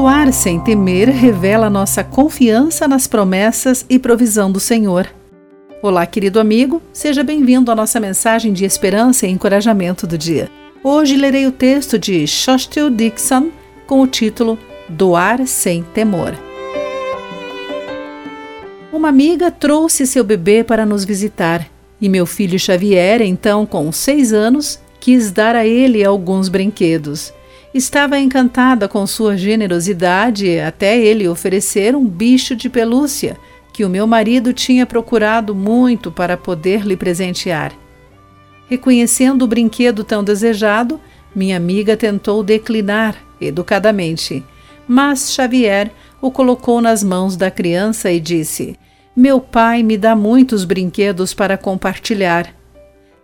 Doar sem temer revela nossa confiança nas promessas e provisão do Senhor. Olá, querido amigo, seja bem-vindo à nossa mensagem de esperança e encorajamento do dia. Hoje lerei o texto de Shostel Dixon com o título Doar sem temor. Uma amiga trouxe seu bebê para nos visitar e meu filho Xavier, então com seis anos, quis dar a ele alguns brinquedos. Estava encantada com sua generosidade até ele oferecer um bicho de pelúcia que o meu marido tinha procurado muito para poder lhe presentear. Reconhecendo o brinquedo tão desejado, minha amiga tentou declinar educadamente, mas Xavier o colocou nas mãos da criança e disse: Meu pai me dá muitos brinquedos para compartilhar.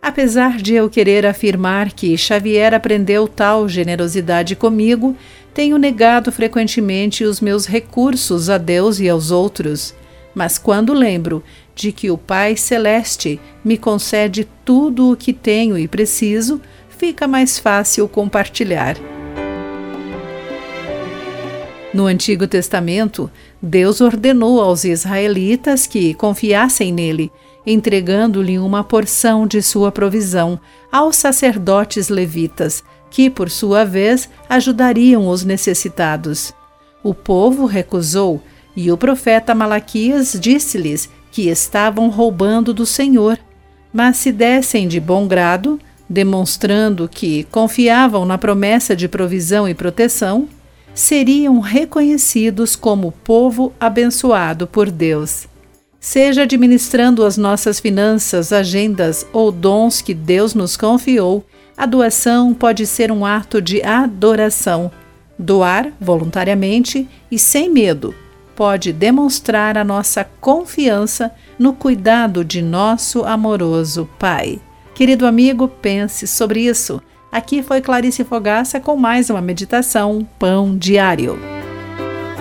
Apesar de eu querer afirmar que Xavier aprendeu tal generosidade comigo, tenho negado frequentemente os meus recursos a Deus e aos outros. Mas quando lembro de que o Pai Celeste me concede tudo o que tenho e preciso, fica mais fácil compartilhar. No Antigo Testamento, Deus ordenou aos israelitas que confiassem nele entregando-lhe uma porção de sua provisão aos sacerdotes levitas, que, por sua vez, ajudariam os necessitados. O povo recusou, e o profeta Malaquias disse-lhes que estavam roubando do Senhor. Mas se dessem de bom grado, demonstrando que confiavam na promessa de provisão e proteção, seriam reconhecidos como povo abençoado por Deus seja administrando as nossas finanças, agendas ou dons que Deus nos confiou, a doação pode ser um ato de adoração. Doar voluntariamente e sem medo pode demonstrar a nossa confiança no cuidado de nosso amoroso Pai. Querido amigo, pense sobre isso. Aqui foi Clarice Fogaça com mais uma meditação Pão Diário.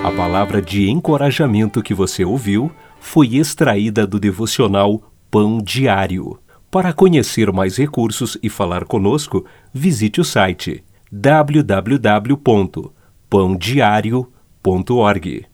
A palavra de encorajamento que você ouviu foi extraída do devocional Pão Diário. Para conhecer mais recursos e falar conosco, visite o site www.pandiario.org.